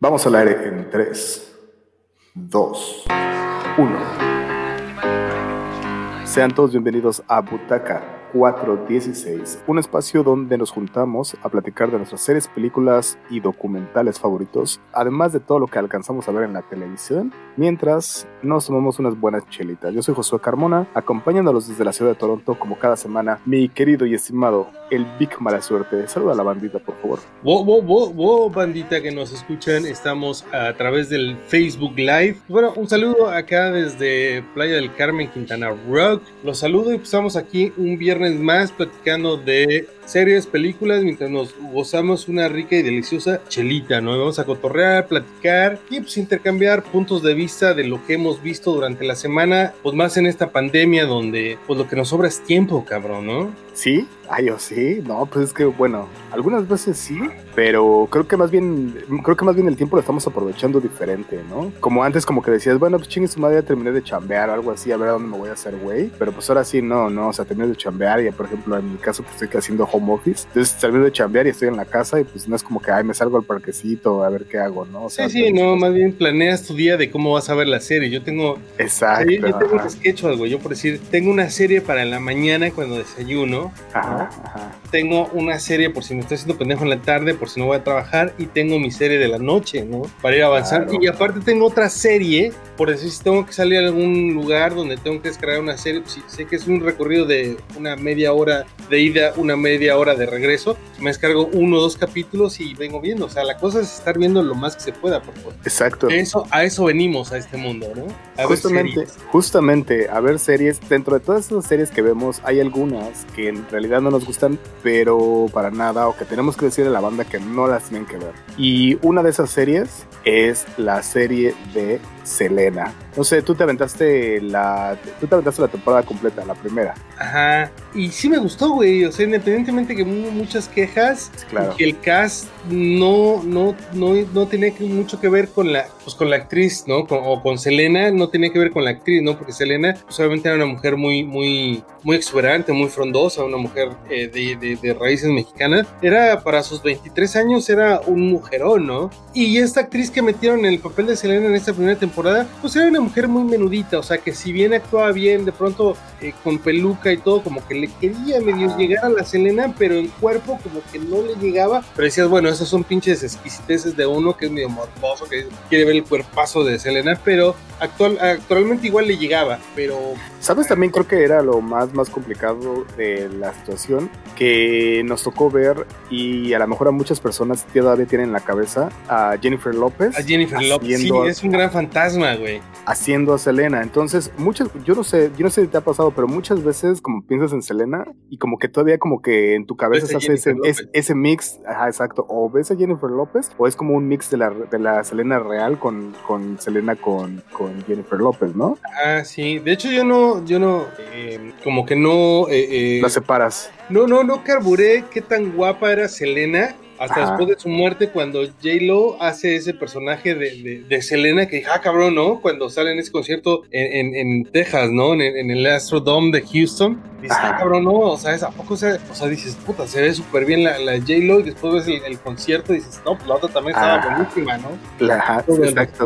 Vamos al aire en 3, 2, 1. Sean todos bienvenidos a Butaca 416, un espacio donde nos juntamos a platicar de nuestras series, películas y documentales favoritos, además de todo lo que alcanzamos a ver en la televisión, mientras nos tomamos unas buenas chelitas. Yo soy Josué Carmona, acompañándolos desde la ciudad de Toronto como cada semana, mi querido y estimado, el Big Mala Suerte. Saluda a la bandita, por favor. Wow, wow, wow, wow, bandita que nos escuchan, estamos a través del Facebook Live. Bueno, un saludo acá desde Playa del Carmen, Quintana Rock. Los saludo y pues estamos aquí un viernes más platicando de series, películas, mientras nos gozamos una rica y deliciosa chelita, ¿no? Vamos a cotorrear, platicar y pues intercambiar puntos de vista de lo que hemos visto durante la semana, pues más en esta pandemia donde pues lo que nos sobra es tiempo, cabrón, ¿no? Sí, ay, yo sí, no, pues es que bueno, algunas veces sí, pero creo que más bien, creo que más bien el tiempo lo estamos aprovechando diferente, ¿no? Como antes como que decías, bueno, pues chingue su madre, ya terminé de chambear o algo así, a ver a dónde me voy a hacer, güey, pero pues ahora sí, no, no, o sea, terminé de chambear y por ejemplo en mi caso pues estoy haciendo office, entonces termino de chambear y estoy en la casa y pues no es como que, ay, me salgo al parquecito a ver qué hago, ¿no? O sea, sí, sí, no, más bien planeas tu día de cómo vas a ver la serie, yo tengo... Exacto. Yo, tengo un sketch algo, yo por decir, tengo una serie para la mañana cuando desayuno, Ajá, ajá. tengo una serie por si me estoy haciendo pendejo en la tarde, por si no voy a trabajar, y tengo mi serie de la noche, ¿no? Para ir avanzando. Claro. Y aparte tengo otra serie, por decir, si tengo que salir a algún lugar donde tengo que descargar una serie, pues, sé que es un recorrido de una media hora de ida, una media hora de regreso, me descargo uno o dos capítulos y vengo viendo. O sea, la cosa es estar viendo lo más que se pueda, por favor. Exacto. Eso, a eso venimos a este mundo, ¿no? A ver Justamente, series. justamente, a ver series, dentro de todas esas series que vemos, hay algunas que en realidad no nos gustan, pero para nada, o que tenemos que decirle a la banda que no las tienen que ver. Y una de esas series es la serie de Selena. No sé, tú te aventaste la, tú te aventaste la temporada completa, la primera. Ajá. Y sí me gustó, güey. O sea, independientemente que hubo muchas quejas, Claro. que el cast no, no, no, no tenía que- mucho que ver con la, pues con la actriz, ¿no? Con- o con Selena, no tenía que ver con la actriz, ¿no? Porque Selena, pues obviamente era una mujer muy, muy, muy exuberante, muy frondosa, una mujer eh, de, de- de raíces mexicanas. Era para sus 23 años, era un mujerón, ¿no? Y esta actriz que metieron en el papel de Selena en esta primera temporada, pues era una mujer muy menudita, o sea que si bien actuaba bien, de pronto eh, con peluca y todo, como que le quería medio llegar a la Selena, pero en cuerpo como que no le llegaba. Pero decías, bueno, esas son pinches exquisiteces de uno que es medio morboso, que quiere ver el cuerpazo de Selena, pero actual, actualmente igual le llegaba, pero ¿Sabes también creo que era lo más, más complicado de la situación? Que nos tocó ver y a lo mejor a muchas personas todavía tienen en la cabeza a Jennifer López. a Jennifer Lopez sí, es un gran fantasma, güey. haciendo a Selena. Entonces, muchas, yo no sé, yo no sé si te ha pasado, pero muchas veces como piensas en Selena y como que todavía como que en tu cabeza se hace ese, es- López. ese mix, ajá, exacto, o ves a Jennifer López o es como un mix de la, de la Selena real con, con Selena con, con Jennifer López, ¿no? Ah, sí. De hecho, yo no, yo no, eh, como que no, eh, eh, La separas. no, no, no carburé qué tan guapa era Selena hasta Ajá. después de su muerte cuando J-Lo hace ese personaje de, de, de Selena que dije, ah, cabrón, ¿no? Cuando sale en ese concierto en, en, en Texas, ¿no? En, en el Astrodome de Houston. Dices, ah, Ajá. cabrón, no, o sea, ¿a poco se, o sea, dices, puta, se ve súper bien la, la J-Lo y después ves el, el concierto y dices, no, pues la otra también estaba Ah. buenísima, ¿no? Ajá, exacto.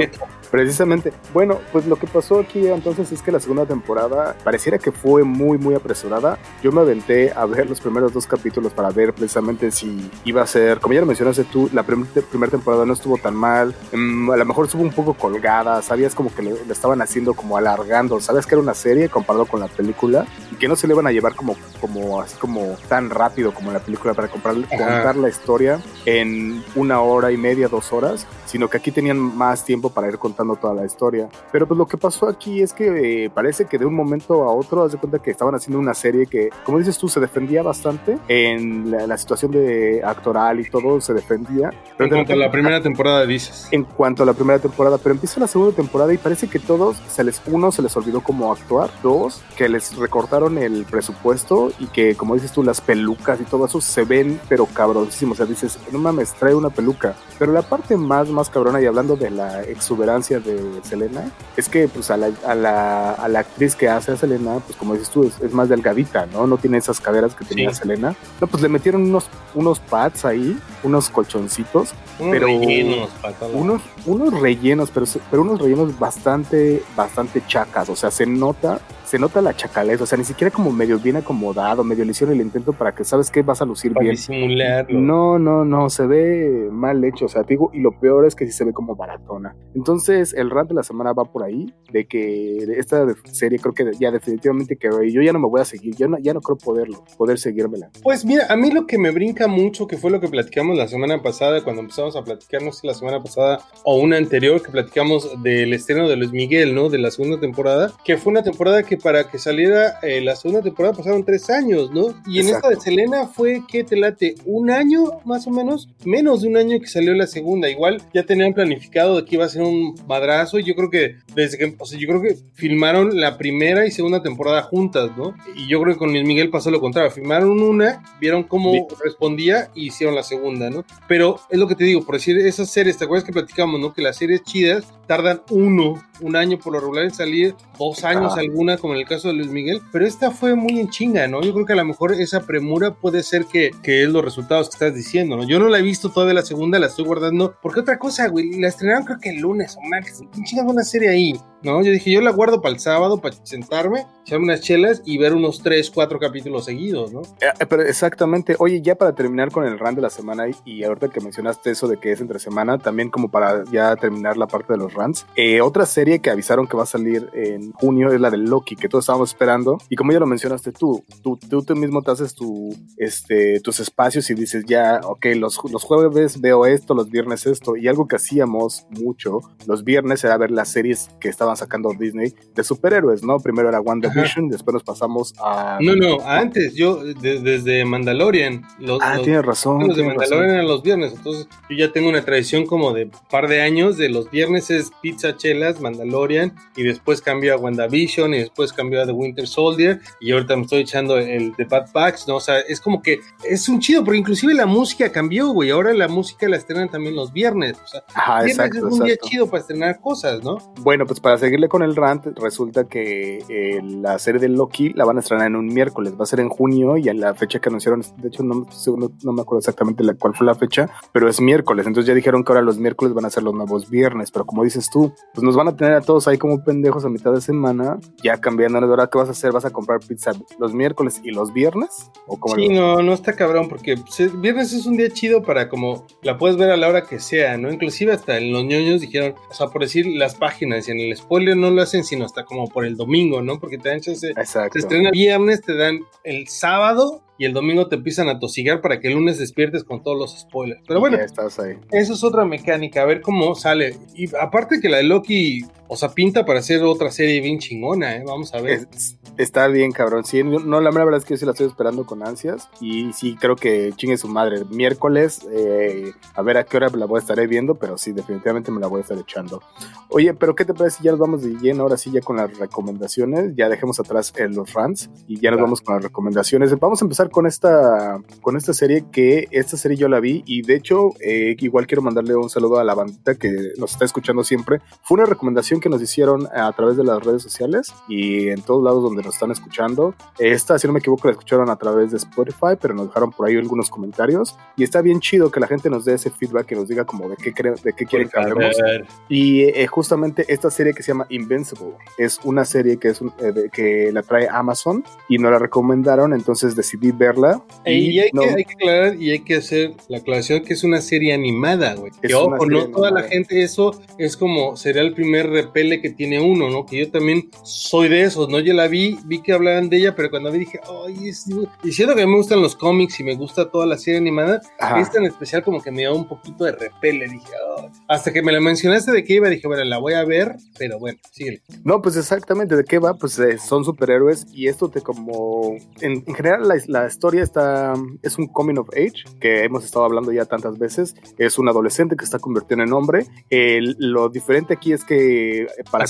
Precisamente. Bueno, pues lo que pasó aquí entonces es que la segunda temporada pareciera que fue muy, muy apresurada. Yo me aventé a ver los primeros dos capítulos para ver precisamente si iba a ser, como ya lo mencionaste tú, la prim- primera temporada no estuvo tan mal. Mm, a lo mejor estuvo un poco colgada, sabías como que le, le estaban haciendo como alargando, sabes que era una serie comparado con la película y que no se le iban a llevar como, como así como tan rápido como la película para comprar, contar la historia en una hora y media, dos horas, sino que aquí tenían más tiempo para ir contando toda la historia. Pero pues lo que pasó aquí es que eh, parece que de un momento a otro, haz de cuenta que estaban haciendo una serie que, como dices tú, se defendía bastante en la, la situación de actoral y todo, se defendía. Pero En de cuanto a la primera temporada dices. en cuanto a la primera temporada, pero empieza la segunda temporada y parece que todos se les uno se les olvidó cómo actuar, dos que les recortaron el presupuesto y que como dices tú las pelucas y todo eso se ven pero cabroncísimos, o sea, dices, no mames, trae una peluca. Pero la parte más más cabrona y hablando de la exuberancia de Selena, es que pues a la, a la, a la actriz que hace a Selena, pues como dices tú, es, es más delgadita, ¿no? No tiene esas caderas que tenía Sí. Selena. No, pues le metieron unos unos pads ahí unos colchoncitos, Unos pero rellenos, unos, unos rellenos, pero, pero unos rellenos bastante, bastante chacas. O sea, se nota, se nota la chacaleza. O sea, ni siquiera como medio bien acomodado, medio le hicieron el intento para que sabes que vas a lucir para bien. disimularlo. No, no, no, se ve mal hecho, o sea, te digo, y lo peor es que sí se ve como baratona. Entonces, el rant de la semana va por ahí, de que esta serie creo que ya definitivamente quedó y yo ya no me voy a seguir, yo no, ya no creo poderlo, poder seguírmela. Pues mira, a mí lo que me brinca mucho, que fue lo que platicamos la semana pasada, cuando empezamos a platicar, no sé, la semana pasada o una anterior, que platicamos del estreno de Luis Miguel, ¿no? De la segunda temporada, que fue una temporada que para que saliera eh, la segunda temporada pasaron tres años, ¿no? Y en esta Exacto. de Selena fue, que te late? Un año, más o menos, menos de un año que salió la segunda. Igual ya tenían planificado de que iba a ser un madrazo, y yo creo que desde que, o sea, yo creo que filmaron la primera y segunda temporada juntas, ¿no? Y yo creo que con Luis Miguel pasó lo contrario, filmaron una, vieron cómo Sí. respondía y hicieron la segunda, ¿no? Pero es lo que te digo, por decir, esas series, ¿te acuerdas que platicamos, no? Que las series chidas tardan uno, un año por lo regular en salir, dos años Ah. alguna, como en el caso de Luis Miguel, pero esta fue muy en chinga, ¿no? Yo creo que a lo mejor esa premura puede ser que, que es los resultados que estás diciendo, ¿no? Yo no la he visto todavía la segunda, la estoy guardando, porque otra cosa, güey, la estrenaron creo que el lunes o martes, ¿quién chingas una serie ahí? ¿No? Yo dije, yo la guardo para el sábado, para sentarme, echarme unas chelas y ver unos tres, cuatro capítulos seguidos, ¿no? Eh, pero exactamente, oye, ya para terminar con el rant de la semana y, ahorita que mencionaste eso de que es entre semana, también como para ya terminar la parte de los rants, eh, otra serie que avisaron que va a salir en junio es la de Loki, que todos estábamos esperando, y como ya lo mencionaste tú, tú, tú, tú mismo te haces tu, este, tus espacios y dices ya, ok, los, los jueves veo esto, los viernes esto, y algo que hacíamos mucho los viernes era ver las series que estaban sacando Disney de superhéroes, ¿no? Primero era WandaVision, después nos pasamos a... No, no, antes, yo de- desde Mandalorian, los, Ah, los- tienes razón. los de tienes razón. Mandalorian eran los viernes, entonces yo ya tengo una tradición como de par de años, de los viernes es pizza, chelas, Mandalorian, y después cambio a WandaVision, y después cambio a The Winter Soldier, y ahorita me estoy echando el de Bad Batch, ¿no? O sea, es como que es un chido, porque inclusive la música cambió, güey, ahora la música la estrenan también los viernes, o sea, Ajá, viernes exacto, es un día chido para estrenar cosas, ¿no? Bueno, pues para seguirle con el rant, resulta que eh, la serie de Loki la van a estrenar en un miércoles, va a ser en junio y a la fecha que anunciaron, de hecho no, no, no me acuerdo exactamente la, cuál fue la fecha, pero es miércoles, entonces ya dijeron que ahora los miércoles van a ser los nuevos viernes, pero como dices tú, pues nos van a tener a todos ahí como pendejos a mitad de semana, ya cambiando, ahora qué vas a hacer, vas a comprar pizza los miércoles y los viernes, o como Sí, no, no está cabrón, porque pues, viernes es un día chido para como la puedes ver a la hora que sea, ¿no? Inclusive hasta en los ñoños dijeron, o sea, por decir las páginas y en el spoiler no lo hacen sino hasta como por el domingo, ¿no? Porque te dan chance, Exacto. te estrena viernes, te dan el sábado y el domingo te empiezan a tosigar para que el lunes despiertes con todos los spoilers. Pero bueno, Ya estás ahí. eso es otra mecánica, a ver cómo sale. Y aparte que la de Loki, o sea, pinta para hacer otra serie bien chingona, ¿eh? Vamos a ver. Es- está bien, cabrón. Sí, no, la verdad es que yo sí la estoy esperando con ansias. Y sí, creo que chingue su madre. Miércoles, eh, a ver a qué hora la voy a estar viendo, pero sí, definitivamente me la voy a estar echando. Oye, pero ¿qué te parece si ya nos vamos de lleno ahora sí ya con las recomendaciones? Ya dejemos atrás eh, los rants y ya nos Va. vamos con las recomendaciones. Vamos a empezar con esta, con esta serie que esta serie yo la vi y de hecho eh, igual quiero mandarle un saludo a la bandita que nos está escuchando siempre. Fue una recomendación que nos hicieron a través de las redes sociales y en todos lados donde nos están escuchando. Esta, si no me equivoco, la escucharon a través de Spotify, pero nos dejaron por ahí algunos comentarios y está bien chido que la gente nos dé ese feedback y nos diga como de qué, creen, de qué quieren que hablemos. Y eh, justamente esta serie que se llama Invincible es una serie que, es un- eh, de- que la trae Amazon y nos la recomendaron, entonces decidí verla. Y, hay, no- que, hay que aclarar y hay que hacer la aclaración que es una serie animada, güey. Que ojo, no toda la animada. gente, eso es como sería el primer repele que tiene uno, ¿no? Que yo también soy de esos, ¿no? Yo la vi, vi que hablaban de ella, pero cuando vi dije, ay, es... y siento que a mí me gustan los cómics y me gusta toda la serie animada, Ajá. esta en especial como que me dio un poquito de repele, dije, "Ay". hasta que me la mencionaste de qué iba, dije, bueno, la voy a ver, pero bueno, síguele. No, pues exactamente de qué va, pues eh, son superhéroes y esto te como, en, en general la, la historia está, es un coming of age, que hemos estado hablando ya tantas veces, es un adolescente que está convirtiendo en hombre, El- lo diferente aquí es que que para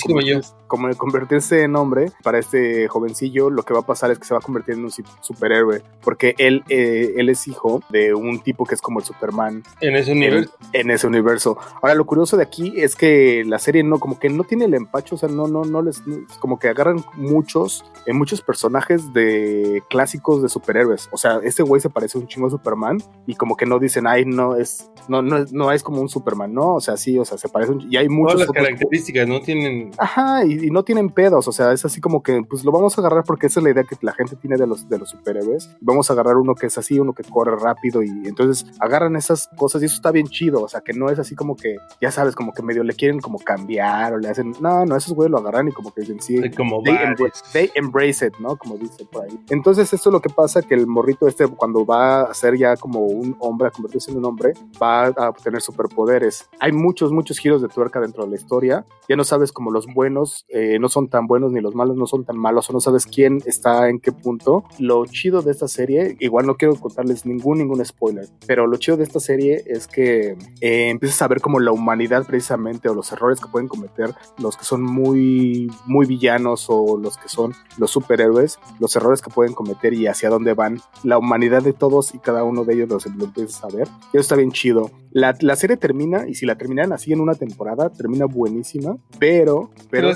como convertirse en hombre, para este jovencillo, lo que va a pasar es que se va a convertir en un superhéroe, porque él, eh, él es hijo de un tipo que es como el Superman. En ese universo. En, ese universo. Ahora, lo curioso de aquí es que la serie no, como que no tiene el empacho, o sea, no, no, no les, como que agarran muchos, en muchos personajes de clásicos de superhéroes. O sea, este güey se parece un chingo a Superman y como que no dicen, ay, no es, no, no, no es como un Superman, no, o sea, sí, o sea, se parece un, y hay muchas las características, no tienen. Ajá, y, no tienen pedos, o sea, es así como que, pues lo vamos a agarrar porque esa es la idea que la gente tiene de los, de los superhéroes. Vamos a agarrar uno que es así, uno que corre rápido y entonces agarran esas cosas y eso está bien chido, o sea, que no es así como que, ya sabes, como que medio le quieren como cambiar o le hacen, no, no, esos güeyes lo agarran y como que dicen, sí, como they, embrace, it, ¿no? Como dice por ahí. Entonces, esto es lo que pasa, que el morrito este, cuando va a ser ya como un hombre, a convertirse en un hombre, va a obtener superpoderes. Hay muchos, muchos giros de tuerca dentro de la historia. Ya no sabes como los buenos eh, no son tan buenos ni los malos no son tan malos, o no sabes quién está en qué punto. Lo chido de esta serie, igual no quiero contarles ningún, ningún spoiler, pero lo chido de esta serie es que eh, empiezas a ver como la humanidad precisamente o los errores que pueden cometer los que son muy, muy villanos o los que son los superhéroes, los errores que pueden cometer y hacia dónde van la humanidad de todos y cada uno de ellos los empiezas a ver. Eso está bien chido. La, la serie termina, y si la terminan así en una temporada, termina buenísima, pero... pero,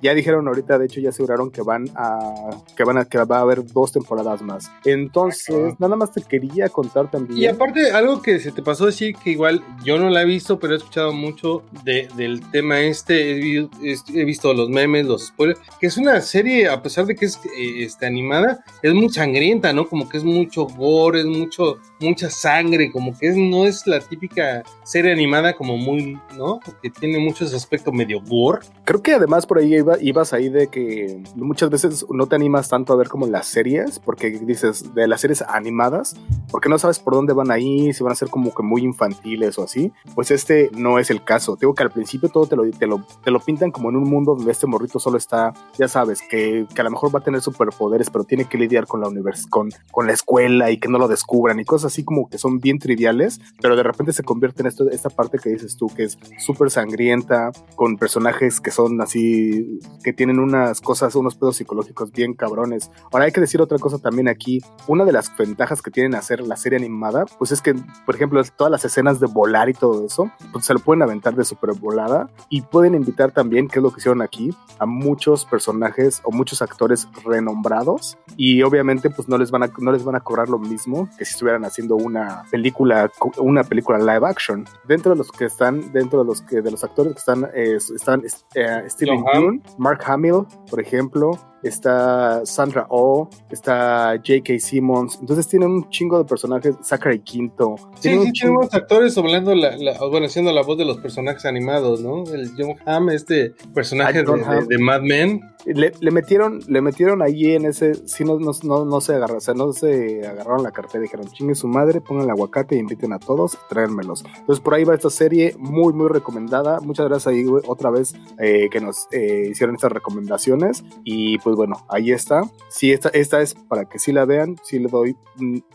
ya, dijeron, ahorita, de hecho ya aseguraron que van a... que van a... que va a haber dos temporadas más. Entonces, nada más te quería contar también... Y aparte, algo que se te pasó decir, que igual yo no la he visto, pero he escuchado mucho de, del tema este, he, visto los memes, los spoilers, que es una serie, a pesar de que es eh, este, animada, es muy sangrienta, ¿no? Como que es mucho gore, es mucho, mucha sangre, como que no es la típica serie animada como muy, ¿no? Que tiene muchos aspectos medio gore. Creo que además por ahí ibas ahí de que muchas veces no te animas tanto a ver como las series, porque dices de las series animadas, porque no sabes por dónde van ahí, si van a ser como que muy infantiles o así. Pues este no es el caso. Tengo que al principio todo te lo, te lo, te lo pintan como en un mundo donde este morrito solo está, ya sabes, que, que a lo mejor va a tener superpoderes, pero tiene que lidiar con la universidad, con, con la escuela y que no lo descubran y cosas así como que son bien triviales, pero de repente se convierte en esto, esta parte que dices tú, que es súper sangrienta, con personajes que son así, que tienen unas cosas, unos pedos psicológicos bien cabrones. Ahora hay que decir otra cosa también aquí, una de las ventajas que tienen hacer la serie animada, pues es que, por ejemplo, todas las escenas de volar y todo eso, pues se lo pueden aventar de súper volada y pueden invitar también, que es lo que hicieron aquí, a muchos personajes o muchos actores renombrados y obviamente pues no les van a, no les van a cobrar lo mismo que si estuvieran haciendo una película, una película live action. Dentro de los que están, dentro de los que de los actores que están, están eh, Steven Yeun, Mark Hamill, por ejemplo, está Sandra Oh, está J.K. Simmons, entonces tienen un chingo de personajes, Zachary Quinto. Sí, sí, tenemos actores hablando la, bueno, haciendo la voz de los personajes animados, ¿no? El John Hamm, este personaje de, Mad Men. Le, metieron, le metieron ahí en ese, sí, no, no, no, no se agarraron, o sea, no se agarraron la cartera, dijeron, chingue su madre, pongan el aguacate y inviten a todos, tráenmelos. Entonces por ahí va esta serie, muy, muy recomendada. Muchas gracias ahí otra vez eh, que nos eh, hicieron estas recomendaciones y pues pues bueno, ahí está. Sí, esta, esta es para que sí la vean, sí le doy,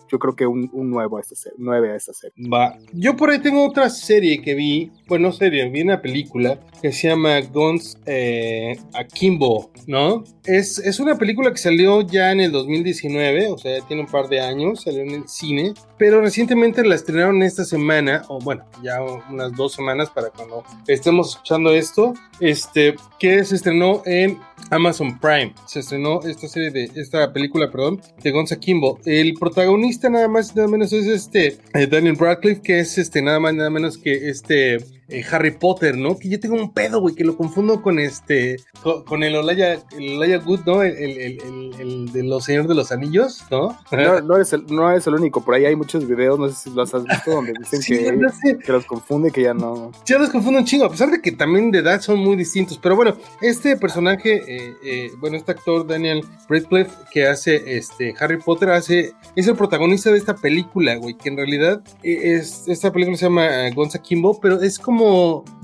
yo creo que un, un nuevo a esta serie, nueve a esta serie. Va. Yo por ahí tengo otra serie que vi, bueno, serie, vi una película que se llama Guns eh, Akimbo, ¿no? Es, es una película que salió ya en el 2019, o sea, ya tiene un par de años, salió en el cine, pero recientemente la estrenaron esta semana, o bueno, ya unas dos semanas para cuando estemos escuchando esto, este, que se estrenó en Amazon Prime. Se estrenó esta serie de esta película, perdón, de Gonza Kimbo. El protagonista nada más nada menos es este eh, Daniel Radcliffe, que es este nada más nada menos que este eh, Harry Potter, ¿no? Que yo tengo un pedo, güey, que lo confundo con este, con, el Olaya, el Olaya Good, ¿no? El, el, el, de los Señores de los Anillos, ¿no? No, no, eres el, no eres el único, por ahí hay muchos videos, no sé si los has visto, donde dicen que, que, los confunde, que ya no. Ya los confunde un chingo, a pesar de que también de edad son muy distintos, pero bueno, este personaje, eh, eh, bueno, este actor Daniel Radcliffe que hace este Harry Potter, hace, es el protagonista de esta película, güey, que en realidad es, esta película se llama Gonza Kimbo, pero es como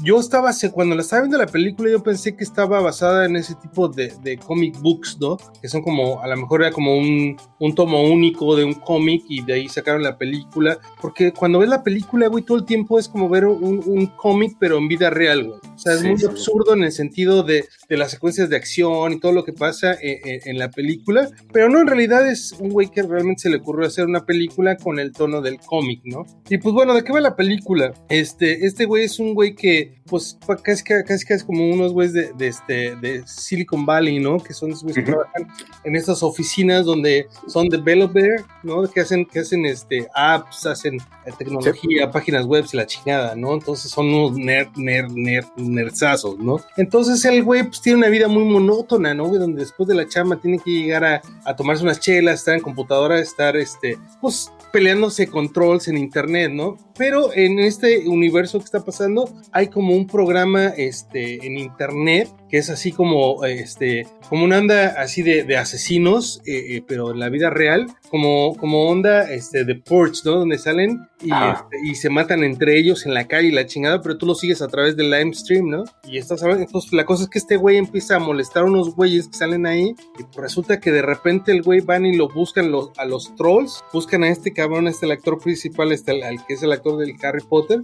yo estaba, cuando la estaba viendo la película, yo pensé que estaba basada en ese tipo de, de comic books, ¿no? Que son como, a lo mejor era como un, un tomo único de un cómic y de ahí sacaron la película. Porque cuando ves la película, güey, todo el tiempo es como ver un, un cómic, pero en vida real, güey. O sea, es muy absurdo en el sentido de, de, las secuencias de acción y todo lo que pasa en, en, la película. Pero no, en realidad es un güey que realmente se le ocurrió hacer una película con el tono del cómic, ¿no? Y pues bueno, ¿de qué va la película? Este, este güey es un güey que, pues, casi, casi, casi como unos güeyes de, de, este, de Silicon Valley, ¿no? Que son esos güeyes que trabajan en estas oficinas donde son developer, ¿no? Que hacen, que hacen este, apps, hacen eh, tecnología, páginas web y la chingada, ¿no? Entonces son unos nerd, nerd, nerd, nerdzazos, ¿no? Entonces el güey pues tiene una vida muy monótona, ¿no? Donde después de la chamba tiene que llegar a, a tomarse unas chelas, estar en computadora, estar, este, pues peleándose controls en internet, ¿no? Pero en este universo que está pasando hay como un programa este, en internet que es así como, este, como una onda así de, de asesinos, eh, eh, pero en la vida real, como, como onda este, de Porch, ¿no? Donde salen y, este, y, se matan entre ellos en la calle y la chingada, pero tú lo sigues a través del live stream, ¿no? Y estás entonces la cosa es que este güey empieza a molestar a unos güeyes que salen ahí y pues resulta que de repente el güey van y lo buscan los, a los trolls, buscan a este cabrón, este el actor principal, este, al, que es el actor del Harry Potter,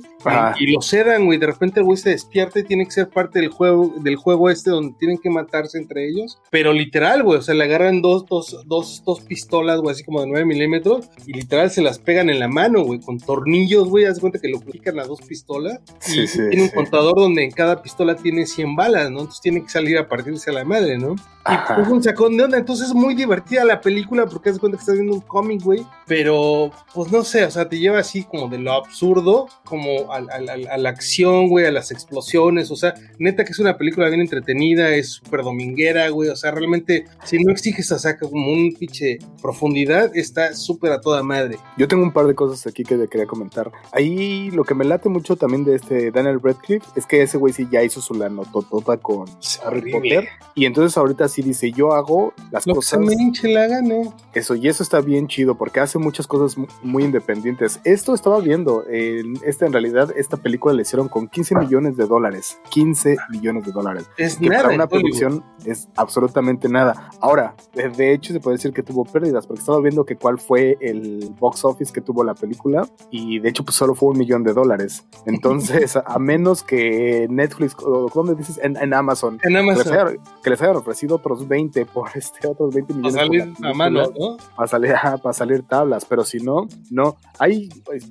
y, y, lo sedan, güey, de repente el güey se despierta y tiene que ser parte del juego, del juego este donde tienen que matarse entre ellos, pero literal, güey, o sea, le agarran dos, dos, dos, dos pistolas, güey, así como de 9 milímetros, y literal se las pegan en la mano, güey, con tornillos, güey, haz cuenta que lo pican a dos pistolas, y tiene un contador donde en cada pistola tiene 100 balas, ¿no? Entonces tiene que salir a partirse a la madre, ¿no? Y pues un sacón de onda, entonces es muy divertida la película porque haz cuenta que estás viendo un cómic, güey, pero pues no sé, o sea, te lleva así como de lo absurdo, como a, a la acción, güey, a las explosiones, o sea, neta que es una película bien entretenida, es súper dominguera, güey. O sea, realmente, si no exiges a saca como un pinche profundidad, está súper a toda madre. Yo tengo un par de cosas aquí que le quería comentar. Ahí lo que me late mucho también de este Daniel Radcliffe es que ese güey sí ya hizo su lanototota con Harry Potter. Y entonces ahorita sí dice, yo hago las lo cosas. Que se me hinche la gana. Eso, y eso está bien chido porque hace muchas cosas muy independientes. Esto estaba viendo, en, este en realidad, esta película le hicieron con 15 millones de dólares. 15 millones de dólares. Es nada, una producción es absolutamente nada. Ahora, de, hecho se puede decir que tuvo pérdidas, porque estaba viendo que cuál fue el box office que tuvo la película y de hecho pues solo fue un millón de dólares. Entonces, a menos que Netflix, o ¿dónde dices? En, Amazon. En Amazon. Que les, hayan, que les, hayan, ofrecido otros 20 por este, otros 20 millones. Para salir a mano, ¿no? Para salir, para salir tablas, pero si no, no. Hay, pues,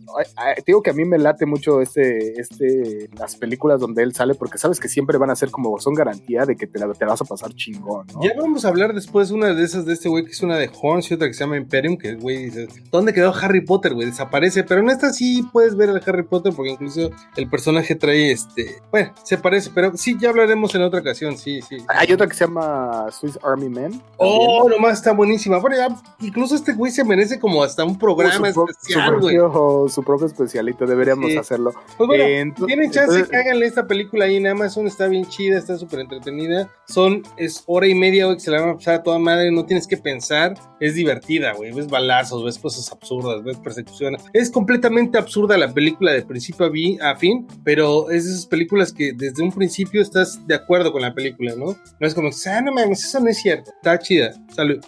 te digo que a mí me late mucho este, este, las películas donde él sale, porque sabes que siempre van a ser como, son garantía de que te, la, te vas a pasar chingón, ¿no? Ya vamos a hablar después una de esas de este güey que es una de Horns y otra que se llama Imperium, que el güey dice, ¿dónde quedó Harry Potter, güey? Desaparece, pero en esta sí puedes ver al Harry Potter porque incluso el personaje trae este, bueno, se parece, pero sí, ya hablaremos en otra ocasión, sí, sí. Hay otra que se llama Swiss Army Man. Oh, nomás está buenísima. Bueno, ya, incluso este güey se merece como hasta un programa su especial, güey. Su, su, propio especialito, deberíamos sí. hacerlo. Pues bueno, eh, tienen chance entonces, que háganle esta película ahí en Amazon, está bien chida, está súper entretenida. Son, es hora y media, güey, que se la van a pasar a toda madre, no tienes que pensar, es divertida, güey, ves balazos, ves cosas absurdas, ves persecuciones. Es completamente absurda la película de principio a, a fin, pero es de esas películas que desde un principio estás de acuerdo con la película, ¿no? No es como, ah, no mames, eso no es cierto. Está chida. Salud.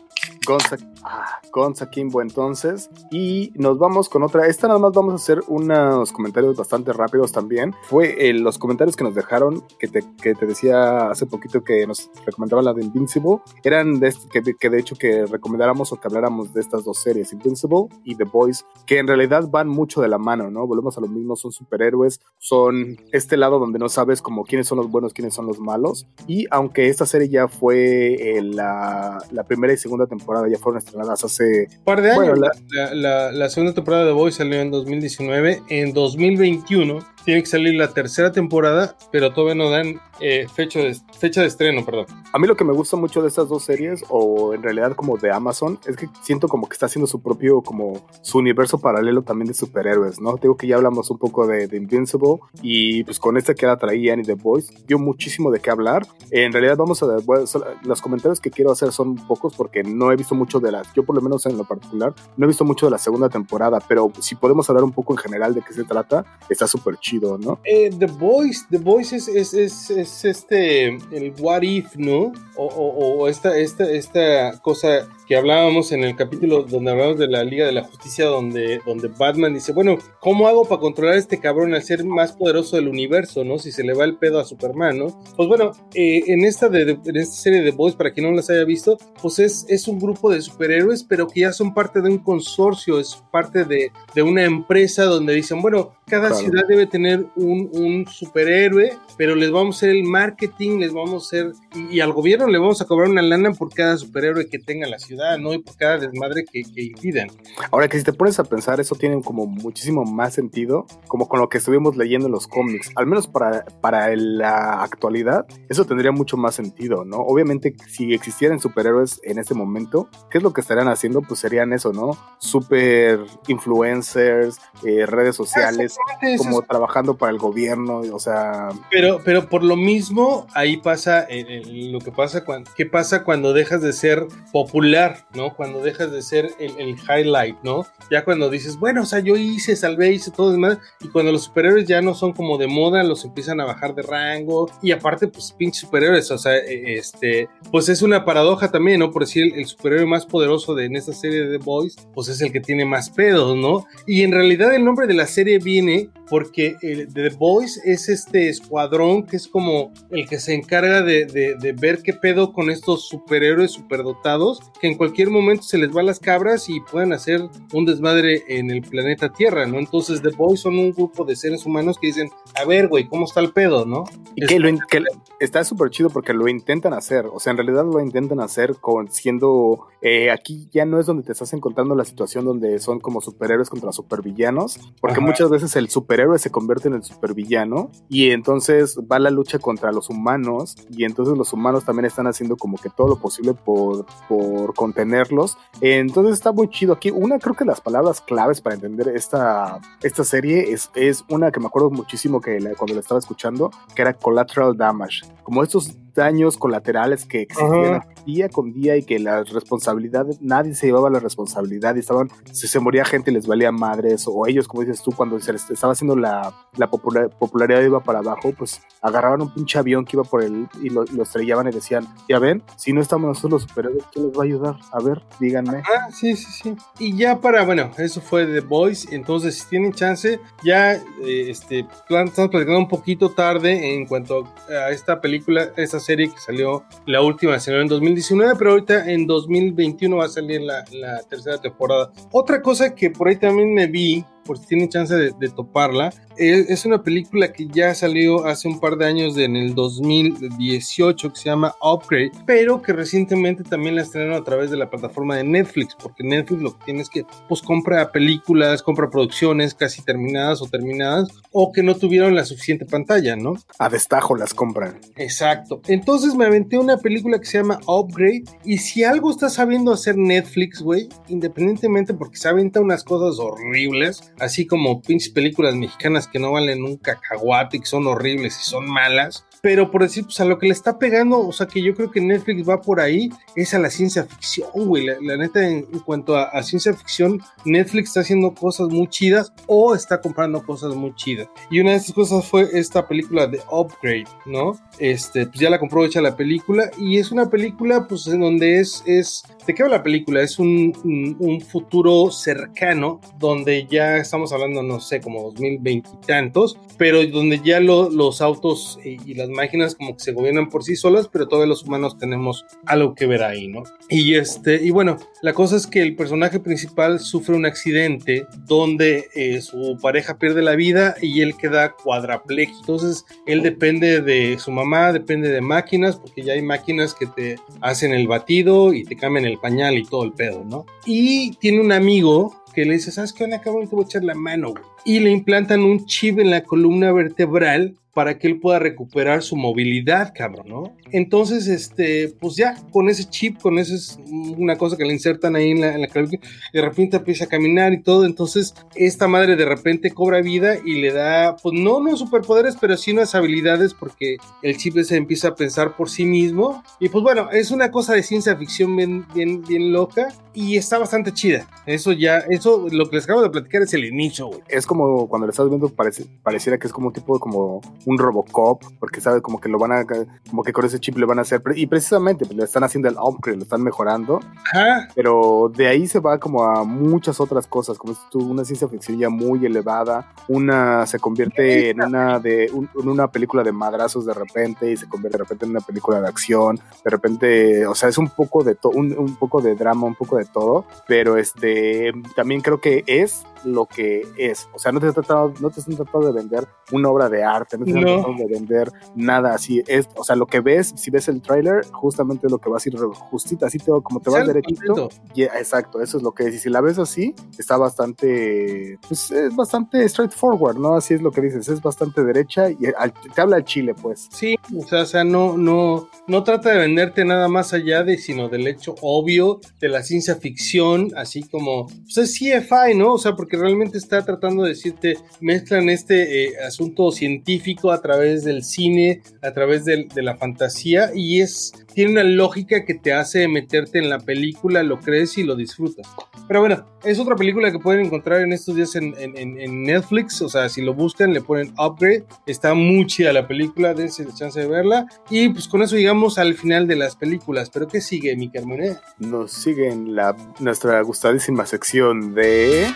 Gonza, ah, Gonza Kimbo entonces. Y nos vamos con otra. Esta nada más vamos a hacer unos comentarios bastante rápidos también. Fue eh, los comentarios que nos dejaron, que te, que te, decía hace poquito que nos recomendaban la de Invincible. Eran de, que, que, de hecho que recomendáramos o que habláramos de estas dos series, Invincible y The Boys, que en realidad van mucho de la mano, ¿no? Volvemos a lo mismo, son superhéroes, son este lado donde no sabes como quiénes son los buenos, quiénes son los malos. Y aunque esta serie ya fue eh, la, la primera y segunda temporada, ya fueron estrenadas hace un par de años. Bueno, la, la, la, la, segunda temporada de Boys salió en 2019. En 2021 tiene que salir la tercera temporada, pero todavía no dan eh, fecha, de, fecha de estreno, perdón. A mí lo que me gusta mucho de estas dos series, o en realidad como de Amazon, es que siento como que está haciendo su propio, como su universo paralelo también de superhéroes, ¿no? Digo que ya hablamos un poco de, de Invincible y pues con esta que la traían y The Boys, dio muchísimo de qué hablar. En realidad vamos a, bueno, los comentarios que quiero hacer son pocos porque no he visto mucho de yo por lo menos en lo particular, no he visto mucho de la segunda temporada, pero si podemos hablar un poco en general de qué se trata, está súper chido, ¿no? Eh, The Voice, The Voice es, es, es, es, este, el what if, ¿no? O, o, o esta, esta, esta cosa que hablábamos en el capítulo donde hablamos de la Liga de la Justicia, donde, donde Batman dice, bueno, ¿cómo hago para controlar a este cabrón al ser más poderoso del universo, ¿no? Si se le va el pedo a Superman, ¿no? Pues bueno, eh, en, esta de, en esta serie de Boys, para quien no las haya visto, pues es, es un grupo de superhéroes, pero que ya son parte de un consorcio, es parte de, de una empresa donde dicen, bueno, cada ciudad debe tener un, un, superhéroe, pero les vamos a hacer el marketing, les vamos a hacer, y, y, al gobierno le vamos a cobrar una lana por cada superhéroe que tenga la ciudad, ¿no? Y por cada desmadre que, que impiden. Ahora que si te pones a pensar, eso tiene como muchísimo más sentido, como con lo que estuvimos leyendo en los cómics, al menos para, para la actualidad, eso tendría mucho más sentido, ¿no? Obviamente, si existieran superhéroes en este momento, ¿qué es lo que estarían haciendo? Pues serían eso, ¿no? Super influencers, eh, redes sociales, como trabajando para el gobierno, o sea... Pero, pero por lo mismo, ahí pasa eh, eh, lo que pasa cuando, ¿qué pasa cuando dejas de ser popular, ¿no? Cuando dejas de ser el, el, highlight, ¿no? Ya cuando dices, bueno, o sea, yo hice, salvé, hice todo demás, y cuando los superhéroes ya no son como de moda, los empiezan a bajar de rango, y aparte, pues, pinches superhéroes, o sea, este, pues es una paradoja también, ¿no? Por decir, el, el superhéroe más poderoso de en esta serie de The Boys, pues es el que tiene más pedos, ¿no? Y en realidad el nombre de la serie viene porque el, The Boys es este escuadrón que es como el que se encarga de, de, de, ver qué pedo con estos superhéroes superdotados que en cualquier momento se les va las cabras y pueden hacer un desmadre en el planeta Tierra, ¿no? Entonces The Boys son un grupo de seres humanos que dicen, a ver, güey, ¿cómo está el pedo, no? Y que, lo, que está súper chido porque lo intentan hacer, o sea, en realidad lo intentan hacer con siendo, eh, aquí ya no es donde te estás encontrando la situación donde son como superhéroes contra supervillanos, porque Ajá. muchas veces el super superhéroe se convierte en el supervillano y entonces va la lucha contra los humanos y entonces los humanos también están haciendo como que todo lo posible por, por contenerlos. Entonces está muy chido aquí. Una creo que las palabras claves para entender esta, esta serie es, es una que me acuerdo muchísimo que cuando la estaba escuchando, que era collateral damage. Como estos daños colaterales que existían Ajá. día con día y que la responsabilidad, nadie se llevaba la responsabilidad y estaban, si se moría gente les valía madres o ellos, como dices tú, cuando se les estaba haciendo la, la popular, popularidad iba para abajo, pues agarraban un pinche avión que iba por él y lo, lo, estrellaban y decían, ya ven, si no estamos nosotros los superhéroes, ¿quién les va a ayudar? A ver, díganme. Ah, sí, sí, sí. Y ya para, bueno, eso fue The Voice, entonces si tienen chance, ya eh, este, estamos platicando un poquito tarde en cuanto a esta película, esta serie que salió, la última salió en 2019, pero ahorita en 2021 va a salir la, la tercera temporada. Otra cosa que por ahí también me vi, por si tienen chance de, de toparla, es, es, una película que ya salió hace un par de años, de, en el 2018, que se llama Upgrade, pero que recientemente también la estrenaron a través de la plataforma de Netflix, porque Netflix lo que tiene es que pues compra películas, compra producciones casi terminadas o terminadas, o que no tuvieron la suficiente pantalla, ¿no? A destajo las compran. Exacto. Entonces me aventé una película que se llama Upgrade, y si algo está sabiendo hacer Netflix, güey, independientemente porque se aventa unas cosas horribles, así como pinches películas mexicanas que no valen un cacahuate, que son horribles y son malas. Pero por decir, pues a lo que le está pegando, o sea que yo creo que Netflix va por ahí, es a la ciencia ficción, güey. La, la neta, en, en cuanto a, a, ciencia ficción, Netflix está haciendo cosas muy chidas o está comprando cosas muy chidas. Y una de esas cosas fue esta película de Upgrade, ¿no? Este, pues ya la compró hecha la película y es una película, pues en donde es, es, ¿de qué va la película? Es un, un, futuro cercano donde ya estamos hablando, no sé, como 2020 y tantos, pero donde ya lo, los autos y, y las máquinas como que se gobiernan por sí solas, pero todos los humanos tenemos algo que ver ahí, ¿no? Y este, y bueno, la cosa es que el personaje principal sufre un accidente donde eh, su pareja pierde la vida y él queda cuadrapléjico. Entonces, él depende de su mamá, depende de máquinas, porque ya hay máquinas que te hacen el batido y te cambian el pañal y todo el pedo, ¿no? Y tiene un amigo que le dice, ¿sabes qué? Cabrón, te voy a echar la mano, güey. Y le implantan un chip en la columna vertebral para que él pueda recuperar su movilidad, cabrón, ¿no? Entonces, este, pues ya, con ese chip, con esa es una cosa que le insertan ahí en la, en la de repente empieza a caminar y todo, entonces esta madre de repente cobra vida y le da, pues no no superpoderes, pero sí unas habilidades porque el chip se empieza a pensar por sí mismo. Y pues bueno, es una cosa de ciencia ficción bien, bien, bien loca y está bastante chida. Eso ya, eso, lo que les acabo de platicar es el inicio, güey. Es como cuando lo estás viendo, parece, pareciera que es como un tipo, como un Robocop, porque sabe como que lo van a, como que con ese chip le van a hacer, y precisamente pues, le están haciendo el upgrade, lo están mejorando. Pero de ahí se va como a muchas otras cosas, como tú, una ciencia ficción ya muy elevada, una se convierte en una de en una película de madrazos de repente y se convierte de repente en una película de acción, de repente, o sea, es un poco de todo, un, un poco de drama, un poco de todo, pero este también creo que es lo que es. O sea, no te, tratado, no te están tratando de vender una obra de arte, no te están tratando de vender nada así. Es, o sea, lo que ves, si ves el tráiler, justamente es lo que vas a ir justita, así te, como te vas derechito. exacto, eso es lo que es. Y si la ves así, está bastante, pues es bastante straightforward, ¿no? Así es lo que dices, es bastante derecha y te habla el chile, pues. Sí, o sea, o sea, no, no, no trata de venderte nada más allá de, sino del hecho obvio de la ciencia ficción, así como, pues es CFI, ¿no? O sea, porque realmente está tratando de decirte, mezclan este eh, asunto científico a través del cine, a través de la fantasía, y es tiene una lógica que te hace meterte en la película, lo crees y lo disfrutas. Pero bueno, es otra película que pueden encontrar en estos días en, Netflix, o sea, si lo buscan le ponen Upgrade, está muy chida la película, dense la chance de verla, y pues con eso llegamos al final de las películas, pero ¿qué sigue, mi Carmen? Nos sigue en la, nuestra gustadísima sección de...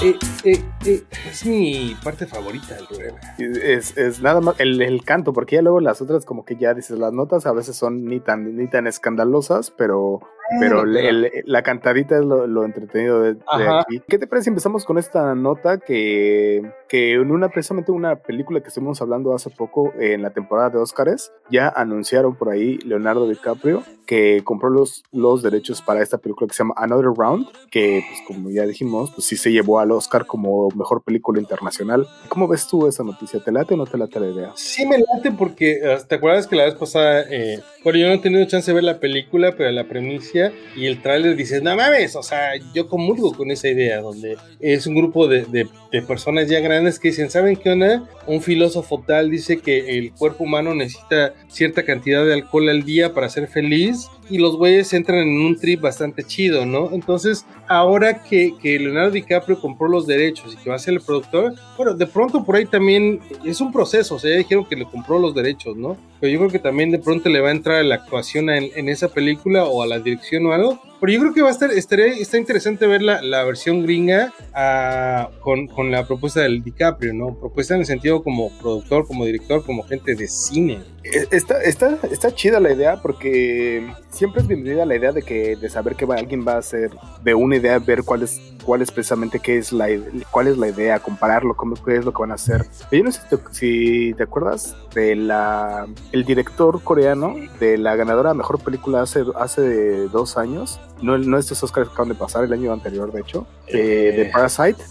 Eh, eh, eh, es mi parte favorita del programa. Es, es nada más el, el, canto, porque ya luego las otras, como que ya dices, las notas a veces son ni tan, ni tan escandalosas, pero pero la cantadita es lo, entretenido de, aquí. ¿Qué te parece si empezamos con esta nota que, que en una precisamente una película que estuvimos hablando hace poco en la temporada de Oscars, ya anunciaron por ahí Leonardo DiCaprio que compró los, los derechos para esta película que se llama Another Round, que pues como ya dijimos, pues sí se llevó al Oscar como mejor película internacional. ¿Cómo ves tú esa noticia? ¿Te late o no te late la idea? Sí me late porque, ah, ¿te acuerdas que la vez pasada, eh, bueno, yo no he tenido chance de ver la película, pero la premisa y el tráiler dice, no mames, o sea, yo comulgo con esa idea, donde es un grupo de, de, personas ya grandes que dicen, ¿saben qué onda? Un filósofo tal dice que el cuerpo humano necesita cierta cantidad de alcohol al día para ser feliz is y los güeyes entran en un trip bastante chido, ¿no? Entonces, ahora que, que, Leonardo DiCaprio compró los derechos y que va a ser el productor, bueno, de pronto por ahí también es un proceso, o sea, ya dijeron que le compró los derechos, ¿no? Pero yo creo que también de pronto le va a entrar a la actuación en, en esa película o a la dirección o algo, pero yo creo que va a estar, estaría, está interesante ver la, la versión gringa ah, con, con, la propuesta del DiCaprio, ¿no? Propuesta en el sentido como productor, como director, como gente de cine. Eh, está, está, está chida la idea porque siempre es bienvenida la idea de que de saber que alguien va a hacer de una idea, ver cuál es, cuál es precisamente qué es la, cuál es la idea, compararlo, cómo, qué es lo que van a hacer. Yo no sé si te, si te acuerdas de la el director coreano de la ganadora mejor película hace, hace dos años no, no estos Oscars que acaban de pasar, el año anterior, de hecho, eh, de Parasite.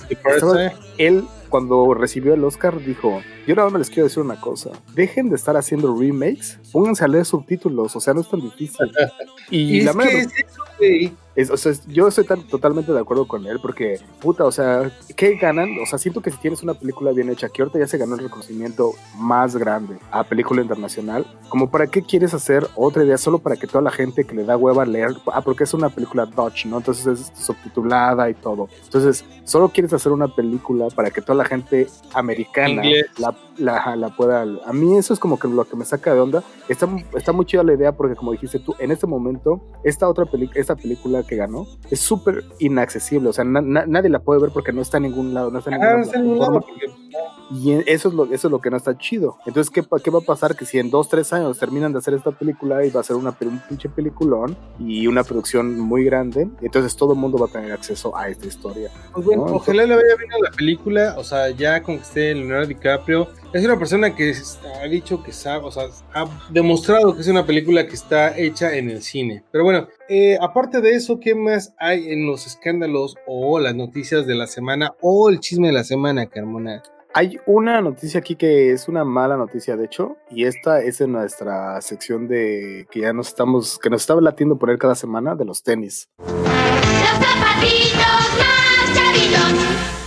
él, cuando recibió el Oscar, dijo: Yo nada más les quiero decir una cosa: dejen de estar haciendo remakes, pónganse a leer subtítulos, o sea, no es tan difícil. y, la es o sea, yo estoy tan, totalmente de acuerdo con él porque, puta, o sea, ¿qué ganan? O sea, siento que si tienes una película bien hecha, que ahorita ya se ganó el reconocimiento más grande a película internacional, como para qué quieres hacer otra idea solo para que toda la gente que le da hueva leer, ah, porque es una película Dutch, ¿no? Entonces es subtitulada y todo. Entonces, solo quieres hacer una película para que toda la gente americana la, la, la, pueda... A mí eso es como que lo que me saca de onda. Está, está muy chida la idea porque, como dijiste tú, en este momento, esta otra película, esta película que ganó es súper inaccesible. O sea, nadie la puede ver porque no está en ningún lado. No está en, ningún ah, lado Y eso es lo, eso es lo que no está chido. Entonces, ¿qué, ¿qué va a pasar? Que si en dos, tres años terminan de hacer esta película y va a ser una, un pinche peliculón y una producción muy grande, entonces todo el mundo va a tener acceso a esta historia. Pues bueno, ojalá le vaya bien a la película, o sea, ya con que esté Leonardo DiCaprio, es una persona que ha dicho que sabe, o sea, ha demostrado que es una película que está hecha en el cine. Pero bueno, eh, aparte de eso, ¿qué más hay en los escándalos o las noticias de la semana o el chisme de la semana, Carmona? Hay una noticia aquí que es una mala noticia, de hecho, y esta es en nuestra sección de que ya nos estamos, que nos está latiendo poner cada semana de los tenis.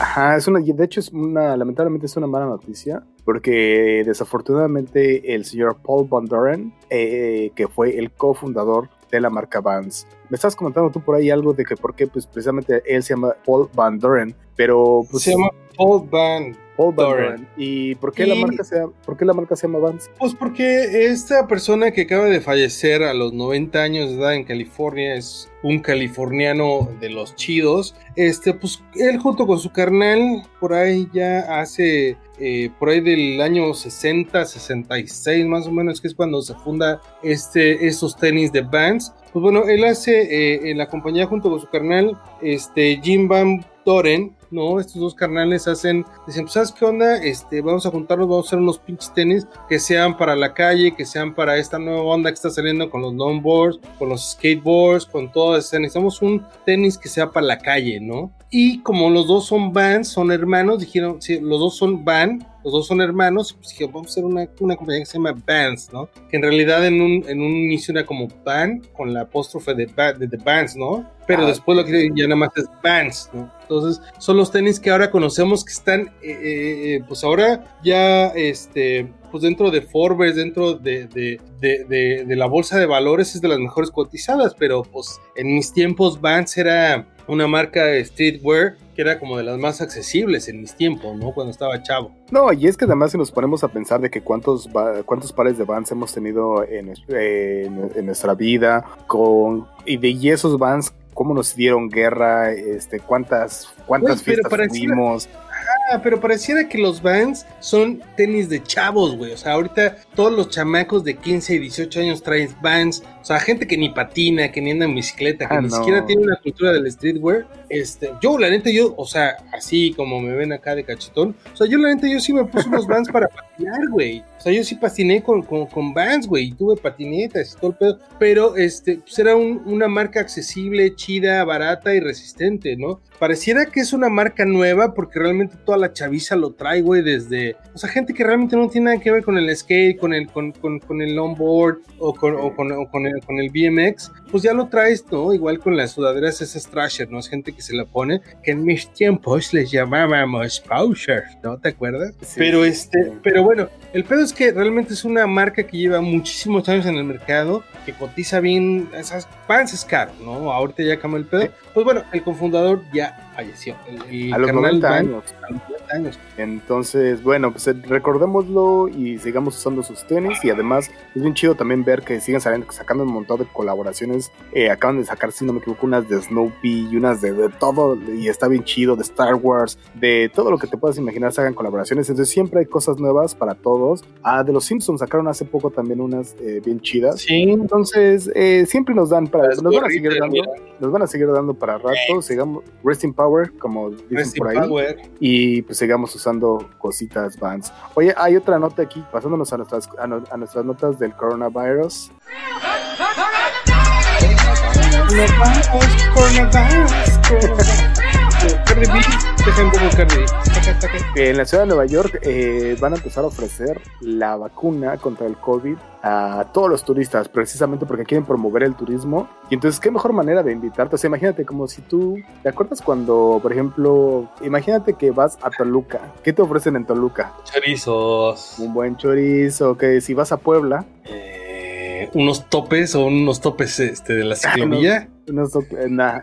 Ajá, es una, de hecho es una, lamentablemente es una mala noticia, porque desafortunadamente el señor Paul Van Doren, eh, que fue el cofundador de la marca Vans. Me estás comentando tú por ahí algo de que por qué, pues precisamente él se llama Paul Van Doren, pero pues... Se llama Paul Van ¿Y por qué, la marca se, por qué la marca se llama Vans? Pues porque esta persona que acaba de fallecer a los 90 años de edad en California es un californiano de los chidos. Este, pues él junto con su carnal, por ahí ya hace, eh, por ahí del año 60, 66 más o menos, que es cuando se funda este, estos tenis de Vans. Pues bueno, él hace eh, en la compañía junto con su carnal, este, Jim Van Doren, ¿no? Estos dos carnales hacen, dicen, pues, ¿sabes qué onda? Este, vamos a juntarnos, vamos a hacer unos pinches tenis que sean para la calle, que sean para esta nueva onda que está saliendo con los longboards, con los skateboards, con todo eso. Necesitamos un tenis que sea para la calle, ¿no? Y como los dos son Vans, son hermanos, dijeron, sí, los dos son Van, los dos son hermanos, pues dijeron, vamos a hacer una, una compañía que se llama Vans, ¿no? Que en realidad en un, en un inicio era como Van, con la apóstrofe de, de, de Vans, ¿no? Pero ah, después lo que ya nada más es Vans, ¿no? Entonces, son los tenis que ahora conocemos que están, eh, eh, eh, pues ahora ya, este, pues dentro de Forbes, dentro de, de, de, la bolsa de valores, es de las mejores cotizadas, pero pues en mis tiempos Vans era una marca de streetwear que era como de las más accesibles en mis tiempos, ¿no? Cuando estaba chavo. No, y es que además si nos ponemos a pensar de que cuántos, cuántos pares de Vans hemos tenido en, en, nuestra vida, con, y de esos Vans cómo nos dieron guerra, este, cuántas, cuántas fiestas tuvimos. Pero pareciera que los Vans son tenis de chavos, güey. O sea, ahorita todos los chamacos de 15 y 18 años traen Vans. O sea, gente que ni patina, que ni anda en bicicleta, que ah, ni siquiera tiene una cultura del streetwear. Este, yo, la neta, yo, o sea, así como me ven acá de cachetón. O sea, yo, la neta, yo sí me puse unos Vans para patinar, güey. O sea, yo sí patiné con, con, con Vans, güey, y tuve patinetas y todo el pedo. Pero, este, pues era una marca accesible, chida, barata y resistente, ¿no? Pareciera que es una marca nueva porque realmente toda la chaviza lo trae, güey, desde... O sea, gente que realmente no tiene nada que ver con el skate, con el, con, con, con el longboard o con, o con, o con, el, con el BMX, pues ya lo traes, ¿no? Igual con las sudaderas esas Thrasher, ¿no? Es gente que se la pone, que en mis tiempos les llamábamos Power, ¿no? ¿Te acuerdas? pero este, pero bueno, el pedo es que realmente es una marca que lleva muchísimos años en el mercado, que cotiza bien, esas pants es caro, ¿no? Ahorita ya cambió el pedo. Pues bueno, el cofundador ya falleció. a los 90 años. Años. Entonces, bueno, pues eh, recordémoslo y sigamos usando sus tenis. Y además, es bien chido también ver que siguen saliendo, sacando un montón de colaboraciones. Eh, acaban de sacar, si no me equivoco, unas de Snoopy y unas de, de, todo. Y está bien chido, de Star Wars, de todo lo que te puedas imaginar, sacan colaboraciones. Entonces, siempre hay cosas nuevas para todos. Ah, de los Simpsons sacaron hace poco también unas eh, bien chidas. Sí. Entonces, siempre nos dan para. Nos van, a seguir dando, nos van a seguir dando para rato. Sigamos, Resting Power, como dicen por ahí. Y pues sigamos usando cositas Vans. Oye, hay otra nota aquí, pasándonos a nuestras, a, nuestras notas del coronavirus. En la ciudad de Nueva York eh, van a empezar a ofrecer la vacuna contra el COVID a todos los turistas, precisamente porque quieren promover el turismo. Y entonces, ¿qué mejor manera de invitarte? O sea, imagínate como si tú, ¿te acuerdas cuando, por ejemplo, imagínate que vas a Toluca? ¿Qué te ofrecen en Toluca? Chorizos. Un buen chorizo, que si vas a Puebla. Eh, unos topes o unos topes este, de la ciclovía unos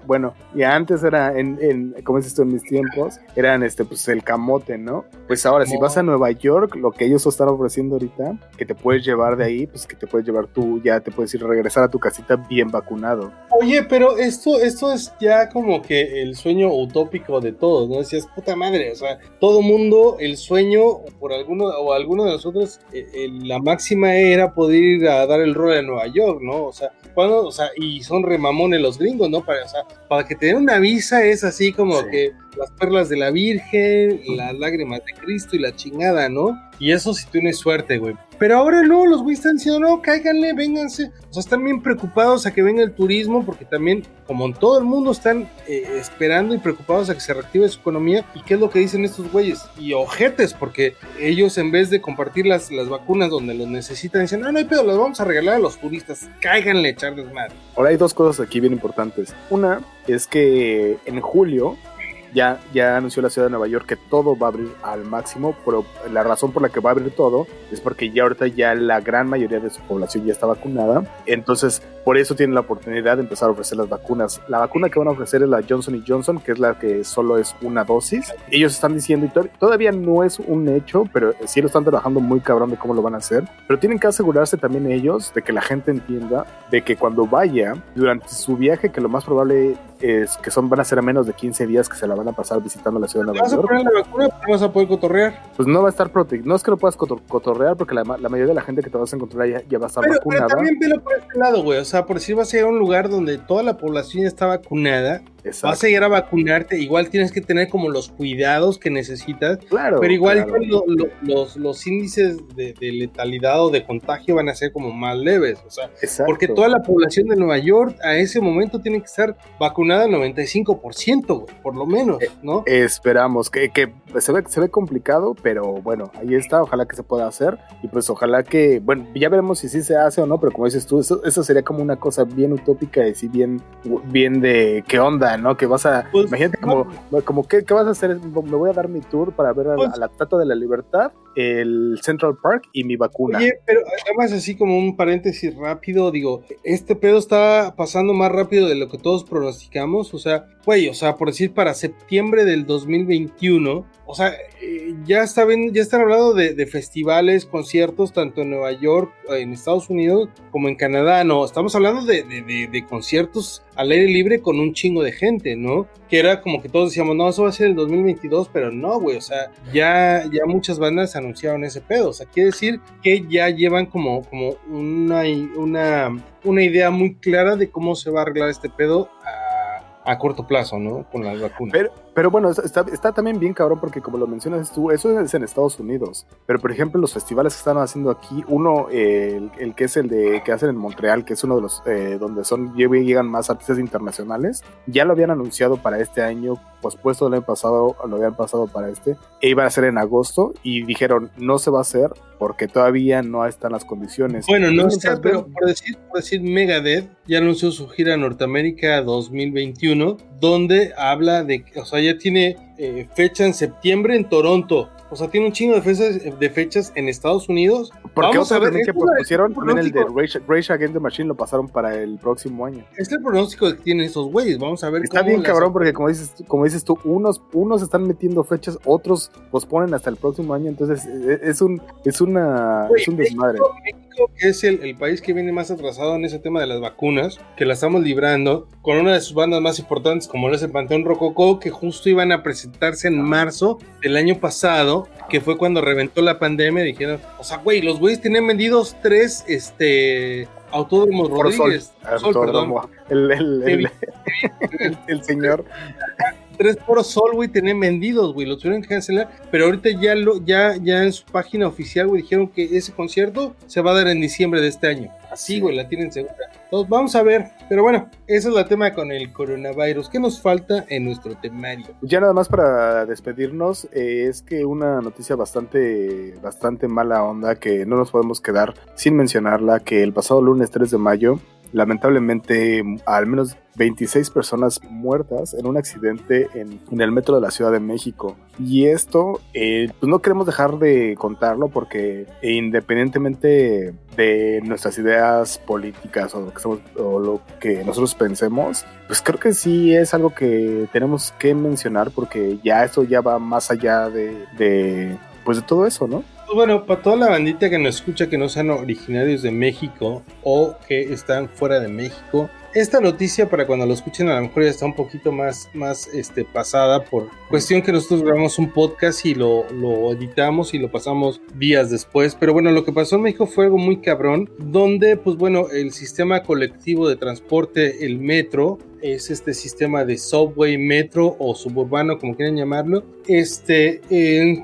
bueno, y antes era en, en, como es esto en mis tiempos, eran este, pues el camote, ¿no? Pues ahora, si vas a Nueva York, lo que ellos están ofreciendo ahorita, que te puedes llevar de ahí, pues que te puedes llevar tú, ya te puedes ir a regresar a tu casita bien vacunado. Oye, pero esto, esto es ya como que el sueño utópico de todos, ¿no? Decías, puta madre, o sea, todo mundo, el sueño, por alguno, o alguno de nosotros, eh, la máxima era poder ir a dar el rol en Nueva York, ¿no? O sea, cuando, o sea, y son remamones los gringos, ¿no? Para, o sea, para que te den una visa es así como que las perlas de la Virgen, las lágrimas de Cristo y la chingada, ¿no? Y eso si tienes suerte, güey. Pero ahora no, los güeyes están diciendo, no, cáiganle, vénganse. O sea, están bien preocupados a que venga el turismo, porque también, como en todo el mundo, están eh, esperando y preocupados a que se reactive su economía. ¿Y qué es lo que dicen estos güeyes? Y ojetes, porque ellos en vez de compartir las, las vacunas donde los necesitan, dicen, no, no hay pedo, las vamos a regalar a los turistas. Cáiganle, echar desmadre. Ahora hay dos cosas aquí bien importantes. Una es que en julio ya, ya anunció la ciudad de Nueva York que todo va a abrir al máximo, pero la razón por la que va a abrir todo es porque ya ahorita ya la gran mayoría de su población ya está vacunada, entonces por eso tienen la oportunidad de empezar a ofrecer las vacunas. La vacuna que van a ofrecer es la Johnson Johnson, que es la que solo es una dosis. Ellos están diciendo, y todavía no es un hecho, pero sí lo están trabajando muy cabrón de cómo lo van a hacer, pero tienen que asegurarse también ellos de que la gente entienda de que cuando vaya durante su viaje, que lo más probable es que son van a ser a menos de 15 días que se la van a pasar visitando la ciudad de Nueva York. ¿Vas a poner la vacuna vas a poder cotorrear? Pues no va a estar protegido. No es que lo puedas cotorrear porque la, mayoría de la gente que te vas a encontrar ya, ya va a estar vacunada. Pero también velo por este lado, güey. O sea, por decir, vas a ir a un lugar donde toda la población está vacunada Vas a ir a vacunarte, igual tienes que tener como los cuidados que necesitas, claro, pero igual los, los, índices de, letalidad o de contagio van a ser como más leves, o sea, porque toda la población de Nueva York a ese momento tiene que estar vacunada al 95%, por lo menos, eh, ¿no? esperamos, que, que se, ve, se ve complicado, pero bueno, ahí está, ojalá que se pueda hacer y pues ojalá que, bueno, ya veremos si sí se hace o no, pero como dices tú, eso, eso sería como una cosa bien utópica y sí bien, bien de qué onda, ¿no? Que vas a, pues, imagínate como, como ¿qué, vas a hacer? Me voy a dar mi tour para ver a, pues la Tata de la Libertad, el Central Park y mi vacuna. Oye, pero además así como un paréntesis rápido, digo, este pedo está pasando más rápido de lo que todos pronosticamos, o sea, güey, o sea, por decir para septiembre del 2021, o sea, eh, ya, está ya están hablando de, festivales, conciertos, tanto en Nueva York, en Estados Unidos, como en Canadá, ¿no? Estamos hablando de, conciertos al aire libre con un chingo de gente, ¿no? Que era como que todos decíamos, no, eso va a ser el 2022, pero no, güey, o sea, ya, ya muchas bandas anunciaron ese pedo, o sea, quiere decir que ya llevan como, como una, una, una idea muy clara de cómo se va a arreglar este pedo a corto plazo, ¿no? Con las vacunas. Pero, pero bueno, está, está, también bien cabrón porque como lo mencionas tú, eso es en Estados Unidos. Pero por ejemplo, los festivales que están haciendo aquí, uno, el, el, que es el de que hacen en Montreal, que es uno de los eh, donde son llegan más artistas internacionales, ya lo habían anunciado para este año, pospuesto el año pasado, lo habían pasado para este, e iba a ser en agosto y dijeron no se va a hacer porque todavía no están las condiciones. Bueno, no está, pero por decir, por decir Megadeth ya anunció su gira Norteamérica 2021, donde habla de, o sea, tiene eh, fecha en septiembre en Toronto. O sea, tiene un chingo de fechas, de fechas en Estados Unidos. Porque Vamos a ver, que propusieron también el de Rage, Against the Machine lo pasaron para el próximo año. Es el pronóstico que tienen esos güeyes. Vamos a ver Está bien cabrón porque como dices, como dices tú, unos, unos están metiendo fechas, otros posponen hasta el próximo año. Entonces e, e, es un, es una, es un desmadre. México, es el, el, país que viene más atrasado en ese tema de las vacunas, que la estamos librando con una de sus bandas más importantes como es el Panteón Rococó, que justo iban a presentarse en marzo del año pasado, que fue cuando reventó la pandemia. Dijeron, o sea, güey, los güeyes tienen vendidos tres, este, autódromos Rodríguez. Sol, perdón. El, el, el, señor. Tres por Sol, güey, tenían vendidos, güey, los tuvieron que cancelar, pero ahorita ya, lo, ya, ya en su página oficial, güey, dijeron que ese concierto se va a dar en diciembre de este año. Así, güey, la tienen segura. Entonces, vamos a ver. Pero bueno, ese es el tema con el coronavirus. ¿Qué nos falta en nuestro temario? Ya nada más para despedirnos, eh, es que una noticia bastante, bastante mala onda que no nos podemos quedar sin mencionarla, que el pasado lunes 3 de mayo lamentablemente al menos 26 personas muertas en un accidente en, el metro de la Ciudad de México. Y esto, eh, pues no queremos dejar de contarlo porque independientemente de nuestras ideas políticas o lo que, o lo que nosotros pensemos, pues creo que sí es algo que tenemos que mencionar porque ya esto ya va más allá de, de pues de todo eso, ¿no? Pues bueno, para toda la bandita que nos escucha que no sean originarios de México o que están fuera de México, esta noticia para cuando lo escuchen a lo mejor ya está un poquito más, más este, pasada por cuestión que nosotros grabamos un podcast y lo, lo editamos y lo pasamos días después. Pero bueno, lo que pasó en México fue algo muy cabrón, donde pues bueno, el sistema colectivo de transporte, el metro, es este sistema de subway, metro o suburbano, como quieran llamarlo. Este,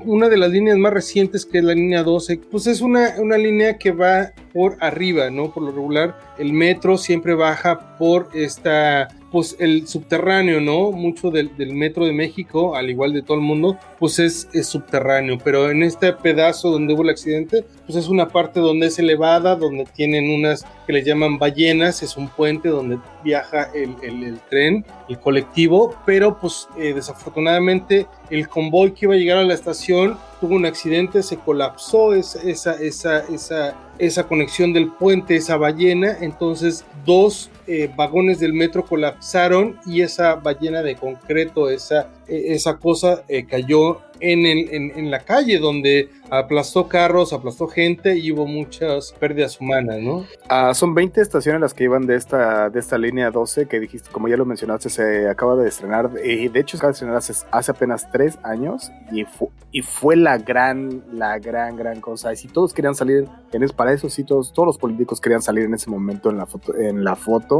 una de las líneas más recientes, que es la línea 12, pues es una, una línea que va por arriba, ¿no? Por lo regular, el metro siempre baja por esta pues el subterráneo, ¿no? Mucho del, metro de México, al igual de todo el mundo, pues es, subterráneo, pero en este pedazo donde hubo el accidente, pues es una parte donde es elevada, donde tienen unas que le llaman ballenas, es un puente donde viaja el, tren, el colectivo, pero pues eh, desafortunadamente el convoy que iba a llegar a la estación tuvo un accidente, se colapsó esa, esa, esa, esa conexión del puente, esa ballena, entonces dos eh, vagones del metro colapsaron y esa ballena de concreto, esa, e, esa cosa eh, cayó en, en, la calle donde aplastó carros, aplastó gente y hubo muchas pérdidas humanas, ¿no? Ah, son 20 estaciones las que iban de esta, de esta línea 12 que dijiste, como ya lo mencionaste, se acaba de estrenar. De hecho, se acaba de estrenar hace, apenas tres años y, y fue la gran, la gran, gran cosa. Y si todos querían salir, en para eso sí, todos, todos los políticos querían salir en ese momento en la foto, en la foto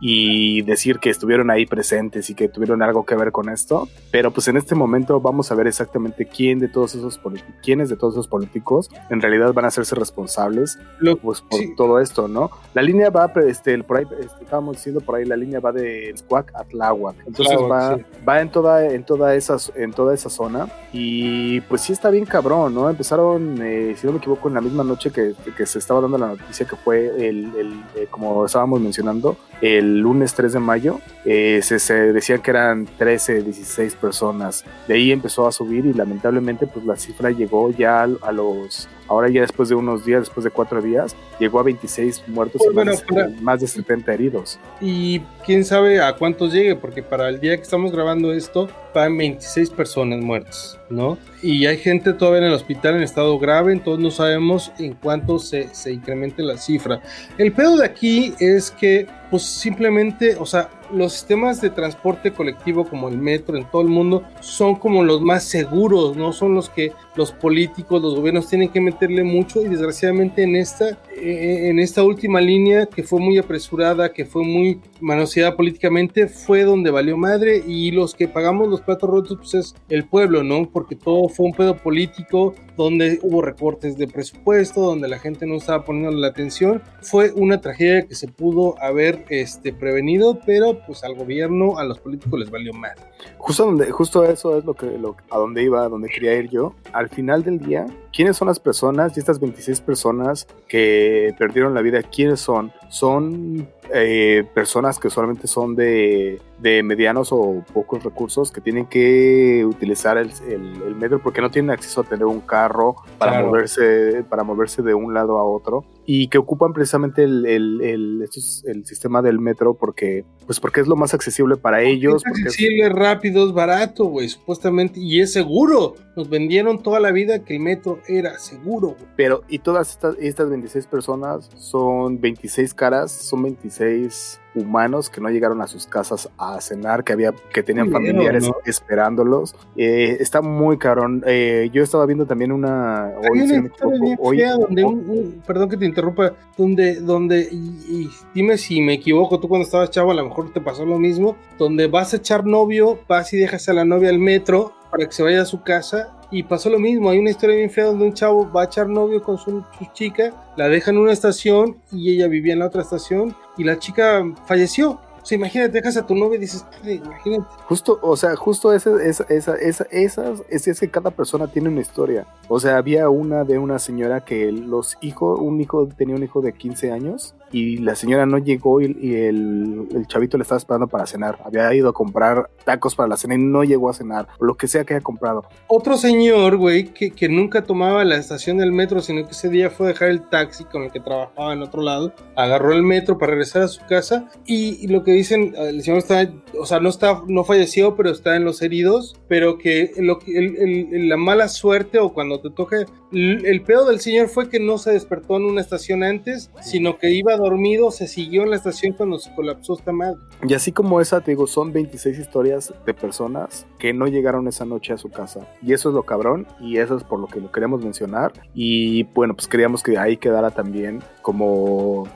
y decir que estuvieron ahí presentes y que tuvieron algo que ver con esto. Pero pues en este momento vamos a ver exactamente quién de todos esos quiénes de todos esos políticos en realidad van a hacerse responsables pues, por todo esto, ¿no? La línea va, este, por ahí, este, estábamos diciendo por ahí, la línea va de Squac a Tláhuac. Entonces va, va en toda, en toda esa, en toda esa zona y pues sí está bien cabrón, ¿no? Empezaron, eh, si no me equivoco, en la misma noche que, que, se estaba dando la noticia que fue el, el eh, como estábamos mencionando, el lunes 3 de mayo, eh, se, decía que eran 13, 16 personas. De ahí empezó a subir y lamentablemente pues la cifra llegó ya a, los, ahora ya después de unos días, después de cuatro días, llegó a 26 muertos y más, de 70 heridos. Y quién sabe a cuántos llegue, porque para el día que estamos grabando esto, van 26 personas muertas, ¿no? Y hay gente todavía en el hospital en estado grave, entonces no sabemos en cuánto se, se incremente la cifra. El pedo de aquí es que, pues simplemente, o sea, los sistemas de transporte colectivo como el metro en todo el mundo son como los más seguros, no son los que los políticos, los gobiernos tienen que meterle mucho y desgraciadamente en esta, eh, en esta última línea que fue muy apresurada, que fue muy manoseada políticamente, fue donde valió madre y los que pagamos los platos rotos pues es el pueblo, ¿no? Porque todo fue un pedo político donde hubo recortes de presupuesto, donde la gente no estaba poniendo la atención. Fue una tragedia que se pudo haber este, prevenido, pero pues al gobierno, a los políticos les valió mal. Justo, donde, justo eso es lo que, lo, a donde iba, a donde quería ir yo. Al final del día, ¿quiénes son las personas y estas 26 personas que perdieron la vida? ¿Quiénes son? Son eh, personas que solamente son de, de, medianos o pocos recursos que tienen que utilizar el, el, metro porque no tienen acceso a tener un carro para moverse para moverse de un lado a otro y que ocupan precisamente el, el, el, sistema del metro porque pues porque es lo más accesible para ellos. Es accesible, rápido, es barato, güey, supuestamente, y es seguro. Nos vendieron toda la vida que el metro era seguro. Pero, y todas estas, estas 26 personas son 26 caras, son 26 humanos que no llegaron a sus casas a cenar, que había, que tenían familiares esperándolos. Eh, está muy cabrón. Eh, yo estaba viendo también una. Hoy, donde perdón que te interrumpa, donde, donde, y, dime si me equivoco, tú cuando estabas chavo a lo mejor te pasó lo mismo, donde vas a echar novio, vas y dejas a la novia al metro para que se vaya a su casa y pasó lo mismo, hay una historia bien fea donde un chavo va a echar novio con su, chica, la deja en una estación y ella vivía en la otra estación y la chica falleció. O sea, imagínate, dejas a tu novia y dices, imagínate. Justo, o sea, justo esa, esa, esa, esa, esas, es, es que cada persona tiene una historia. O sea, había una de una señora que los hijos, un hijo tenía un hijo de 15 años y la señora no llegó y, el, el, chavito le estaba esperando para cenar. Había ido a comprar tacos para la cena y no llegó a cenar, o lo que sea que haya comprado. Otro señor, güey, que, que nunca tomaba la estación del metro, sino que ese día fue a dejar el taxi con el que trabajaba en otro lado, agarró el metro para regresar a su casa y, lo que dicen, el señor está, o sea, no está, no falleció, pero está en los heridos, pero que, lo, el, la mala suerte o cuando te toque, el pedo del señor fue que no se despertó en una estación antes, sino que iba dormido, se siguió en la estación cuando se colapsó esta madre. Y así como esa, te digo, son 26 historias de personas que no llegaron esa noche a su casa. Y eso es lo cabrón, y eso es por lo que lo queremos mencionar. Y bueno, pues queríamos que ahí quedara también como...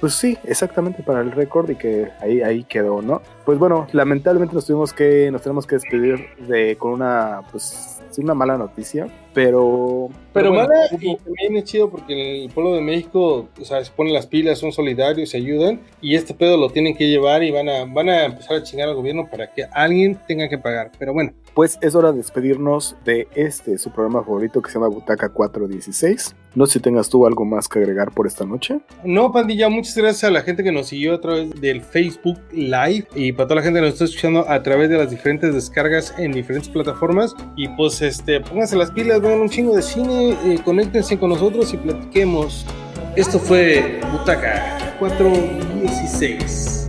Pues sí, exactamente para el récord y que ahí, ahí quedó, ¿no? Pues bueno, lamentablemente nos tuvimos que, nos tenemos que despedir de, con una, pues, una mala noticia, pero... Pero, mala y también es chido porque el pueblo de México, o sea, se ponen las pilas, son solidarios, se ayudan y este pedo lo tienen que llevar y van a, van a empezar a chingar al gobierno para que alguien tenga que pagar. Pero bueno, pues es hora de despedirnos de este, su programa favorito que se llama Butaca 416. No sé si tengas tú algo más que agregar por esta noche. No, pandilla, muchas gracias a la gente que nos siguió a través del Facebook Live y para toda la gente que nos está escuchando a través de las diferentes descargas en diferentes plataformas. Y pues este, pónganse las pilas, vean un chingo de cine, eh, conéctense con nosotros y platiquemos. Esto fue Butaca 416.